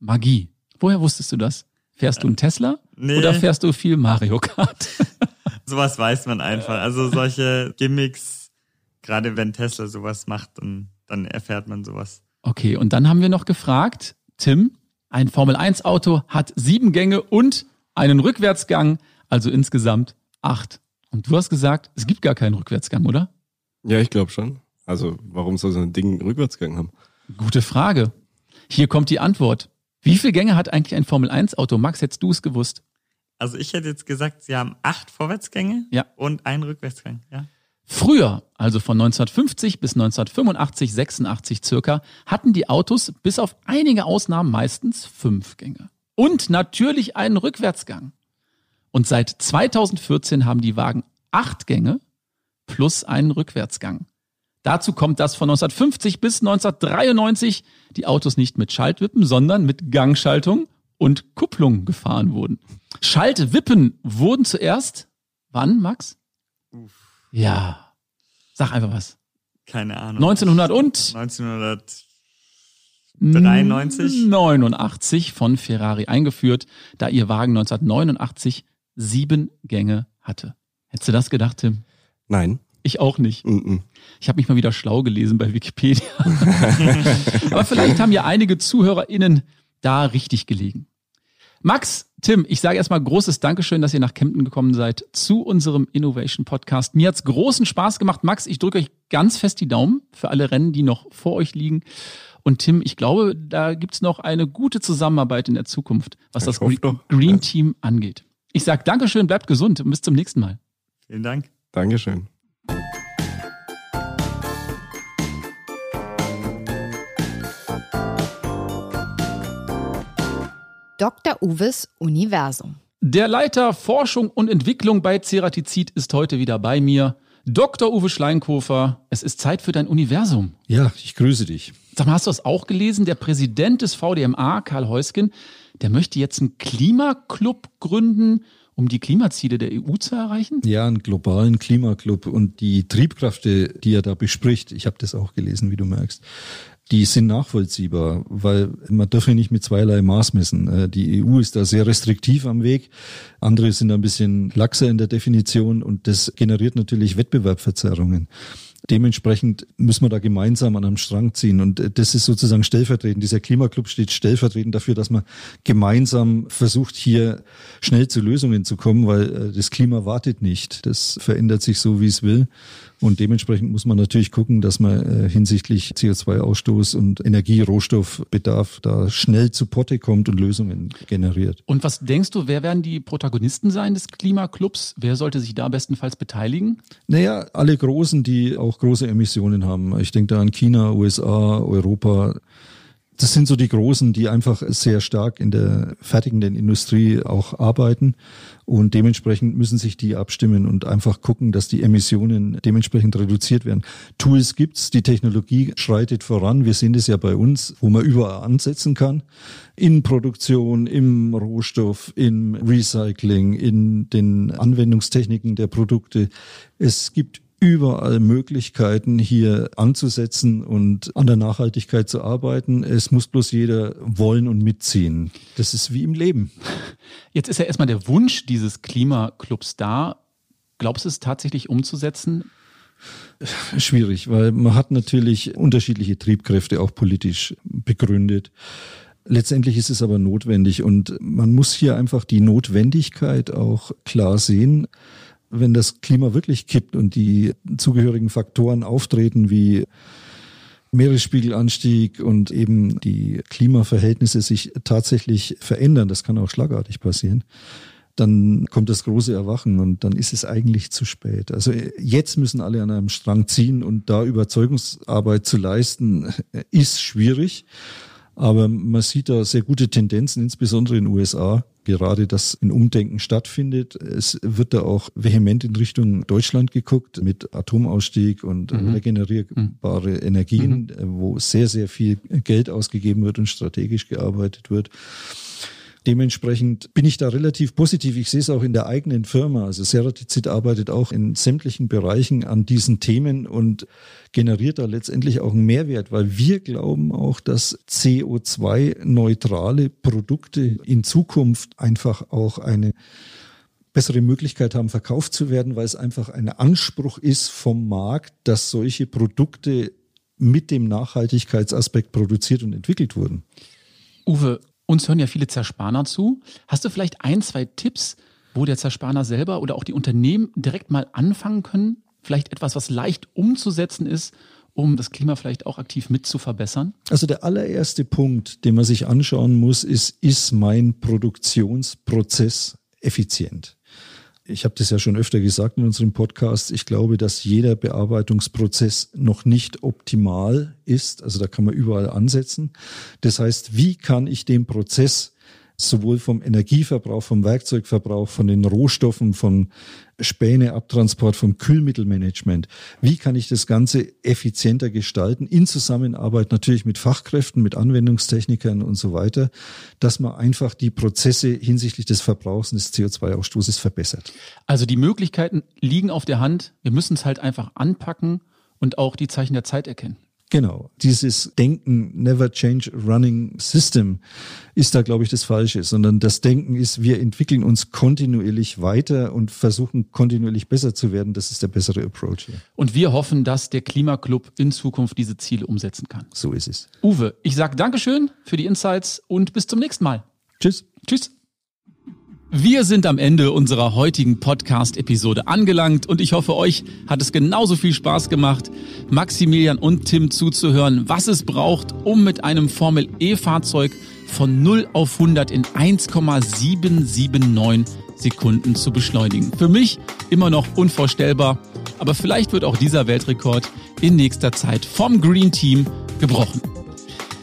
Speaker 1: Magie. Woher wusstest du das? Fährst du einen Tesla nee. oder fährst du viel Mario Kart?
Speaker 2: sowas weiß man einfach. Also solche Gimmicks, gerade wenn Tesla sowas macht, dann, dann erfährt man sowas.
Speaker 1: Okay, und dann haben wir noch gefragt, Tim, ein Formel-1-Auto hat sieben Gänge und einen Rückwärtsgang, also insgesamt acht. Und du hast gesagt, es gibt gar keinen Rückwärtsgang, oder?
Speaker 3: Ja, ich glaube schon. Also warum soll so ein Ding einen Rückwärtsgang haben?
Speaker 1: Gute Frage. Hier kommt die Antwort. Wie viele Gänge hat eigentlich ein Formel-1-Auto? Max, hättest du es gewusst?
Speaker 2: Also ich hätte jetzt gesagt, sie haben acht Vorwärtsgänge
Speaker 1: ja.
Speaker 2: und einen Rückwärtsgang. Ja.
Speaker 1: Früher, also von 1950 bis 1985, 86 circa, hatten die Autos bis auf einige Ausnahmen meistens fünf Gänge. Und natürlich einen Rückwärtsgang. Und seit 2014 haben die Wagen acht Gänge plus einen Rückwärtsgang. Dazu kommt, dass von 1950 bis 1993 die Autos nicht mit Schaltwippen, sondern mit Gangschaltung und Kupplung gefahren wurden. Schaltwippen wurden zuerst, wann, Max? Uff. Ja. Sag einfach was.
Speaker 2: Keine Ahnung.
Speaker 1: 1900 und?
Speaker 2: 1993.
Speaker 1: 89 von Ferrari eingeführt, da ihr Wagen 1989 sieben Gänge hatte. Hättest du das gedacht, Tim?
Speaker 3: Nein.
Speaker 1: Ich auch nicht.
Speaker 3: Mm -mm.
Speaker 1: Ich habe mich mal wieder schlau gelesen bei Wikipedia. Aber vielleicht haben ja einige ZuhörerInnen da richtig gelegen. Max, Tim, ich sage erstmal großes Dankeschön, dass ihr nach Kempten gekommen seid zu unserem Innovation Podcast. Mir hat's großen Spaß gemacht. Max, ich drücke euch ganz fest die Daumen für alle Rennen, die noch vor euch liegen. Und Tim, ich glaube, da gibt's noch eine gute Zusammenarbeit in der Zukunft, was ich das Green, Green Team angeht. Ich sage Dankeschön, bleibt gesund und bis zum nächsten Mal.
Speaker 2: Vielen Dank.
Speaker 3: Dankeschön.
Speaker 4: Dr. Uwes Universum.
Speaker 1: Der Leiter Forschung und Entwicklung bei Ceratizid ist heute wieder bei mir. Dr. Uwe Schleinkofer, es ist Zeit für dein Universum.
Speaker 5: Ja, ich grüße dich.
Speaker 1: Sag mal, hast du das auch gelesen? Der Präsident des VDMA, Karl Heusgen, der möchte jetzt einen Klimaclub gründen, um die Klimaziele der EU zu erreichen?
Speaker 5: Ja, einen globalen Klimaclub und die Triebkräfte, die er da bespricht, ich habe das auch gelesen, wie du merkst, die sind nachvollziehbar, weil man darf ja nicht mit zweierlei Maß messen. Äh, die EU ist da sehr restriktiv am Weg, andere sind ein bisschen laxer in der Definition und das generiert natürlich Wettbewerbverzerrungen. Dementsprechend müssen wir da gemeinsam an einem Strang ziehen. Und äh, das ist sozusagen stellvertretend. Dieser Klimaclub steht stellvertretend dafür, dass man gemeinsam versucht, hier schnell zu Lösungen zu kommen, weil äh, das Klima wartet nicht. Das verändert sich so, wie es will. Und dementsprechend muss man natürlich gucken, dass man äh, hinsichtlich CO2-Ausstoß und Energierohstoffbedarf da schnell zu Potte kommt und Lösungen generiert.
Speaker 1: Und was denkst du, wer werden die Protagonisten sein des Klimaclubs? Wer sollte sich da bestenfalls beteiligen?
Speaker 5: Naja, alle Großen, die auch große Emissionen haben. Ich denke da an China, USA, Europa. Das sind so die Großen, die einfach sehr stark in der fertigenden Industrie auch arbeiten. Und dementsprechend müssen sich die abstimmen und einfach gucken, dass die Emissionen dementsprechend reduziert werden. Tools gibt's, die Technologie schreitet voran. Wir sehen es ja bei uns, wo man überall ansetzen kann. In Produktion, im Rohstoff, im Recycling, in den Anwendungstechniken der Produkte. Es gibt überall Möglichkeiten, hier anzusetzen und an der Nachhaltigkeit zu arbeiten. Es muss bloß jeder wollen und mitziehen. Das ist wie im Leben.
Speaker 1: Jetzt ist ja erstmal der Wunsch dieses Klimaclubs da. Glaubst du es tatsächlich umzusetzen?
Speaker 5: Schwierig, weil man hat natürlich unterschiedliche Triebkräfte auch politisch begründet. Letztendlich ist es aber notwendig und man muss hier einfach die Notwendigkeit auch klar sehen wenn das Klima wirklich kippt und die zugehörigen Faktoren auftreten wie Meeresspiegelanstieg und eben die Klimaverhältnisse sich tatsächlich verändern, das kann auch schlagartig passieren, dann kommt das große Erwachen und dann ist es eigentlich zu spät. Also jetzt müssen alle an einem Strang ziehen und da Überzeugungsarbeit zu leisten, ist schwierig. Aber man sieht da sehr gute Tendenzen, insbesondere in den USA, gerade dass ein Umdenken stattfindet. Es wird da auch vehement in Richtung Deutschland geguckt mit Atomausstieg und mhm. regenerierbare mhm. Energien, wo sehr, sehr viel Geld ausgegeben wird und strategisch gearbeitet wird. Dementsprechend bin ich da relativ positiv. Ich sehe es auch in der eigenen Firma. Also Ceratizid arbeitet auch in sämtlichen Bereichen an diesen Themen und generiert da letztendlich auch einen Mehrwert, weil wir glauben auch, dass CO2-neutrale Produkte in Zukunft einfach auch eine bessere Möglichkeit haben, verkauft zu werden, weil es einfach ein Anspruch ist vom Markt, dass solche Produkte mit dem Nachhaltigkeitsaspekt produziert und entwickelt wurden.
Speaker 1: Uwe, uns hören ja viele Zerspaner zu. Hast du vielleicht ein, zwei Tipps, wo der Zerspaner selber oder auch die Unternehmen direkt mal anfangen können? Vielleicht etwas, was leicht umzusetzen ist, um das Klima vielleicht auch aktiv mit zu verbessern?
Speaker 5: Also der allererste Punkt, den man sich anschauen muss, ist, ist mein Produktionsprozess effizient? Ich habe das ja schon öfter gesagt in unserem Podcast, ich glaube, dass jeder Bearbeitungsprozess noch nicht optimal ist. Also da kann man überall ansetzen. Das heißt, wie kann ich den Prozess sowohl vom Energieverbrauch, vom Werkzeugverbrauch, von den Rohstoffen, von Späneabtransport, vom Kühlmittelmanagement. Wie kann ich das Ganze effizienter gestalten in Zusammenarbeit natürlich mit Fachkräften, mit Anwendungstechnikern und so weiter, dass man einfach die Prozesse hinsichtlich des Verbrauchs und des CO2-Ausstoßes verbessert.
Speaker 1: Also die Möglichkeiten liegen auf der Hand. Wir müssen es halt einfach anpacken und auch die Zeichen der Zeit erkennen.
Speaker 5: Genau, dieses Denken, never change running system, ist da, glaube ich, das Falsche, sondern das Denken ist, wir entwickeln uns kontinuierlich weiter und versuchen kontinuierlich besser zu werden. Das ist der bessere Approach hier.
Speaker 1: Und wir hoffen, dass der Klimaclub in Zukunft diese Ziele umsetzen kann.
Speaker 5: So ist es.
Speaker 1: Uwe, ich sage Dankeschön für die Insights und bis zum nächsten Mal.
Speaker 5: Tschüss.
Speaker 1: Tschüss. Wir sind am Ende unserer heutigen Podcast-Episode angelangt und ich hoffe, euch hat es genauso viel Spaß gemacht, Maximilian und Tim zuzuhören, was es braucht, um mit einem Formel E-Fahrzeug von 0 auf 100 in 1,779 Sekunden zu beschleunigen. Für mich immer noch unvorstellbar, aber vielleicht wird auch dieser Weltrekord in nächster Zeit vom Green Team gebrochen.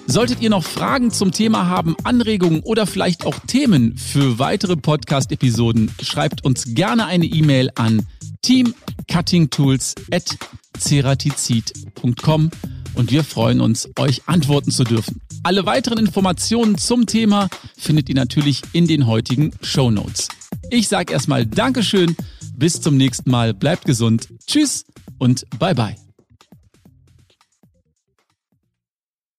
Speaker 1: Solltet ihr noch Fragen zum Thema haben, Anregungen oder vielleicht auch Themen für weitere Podcast-Episoden, schreibt uns gerne eine E-Mail an teamcuttingtools at ceratizid.com und wir freuen uns, euch antworten zu dürfen. Alle weiteren Informationen zum Thema findet ihr natürlich in den heutigen Show Notes. Ich sage erstmal Dankeschön, bis zum nächsten Mal, bleibt gesund, tschüss und bye bye.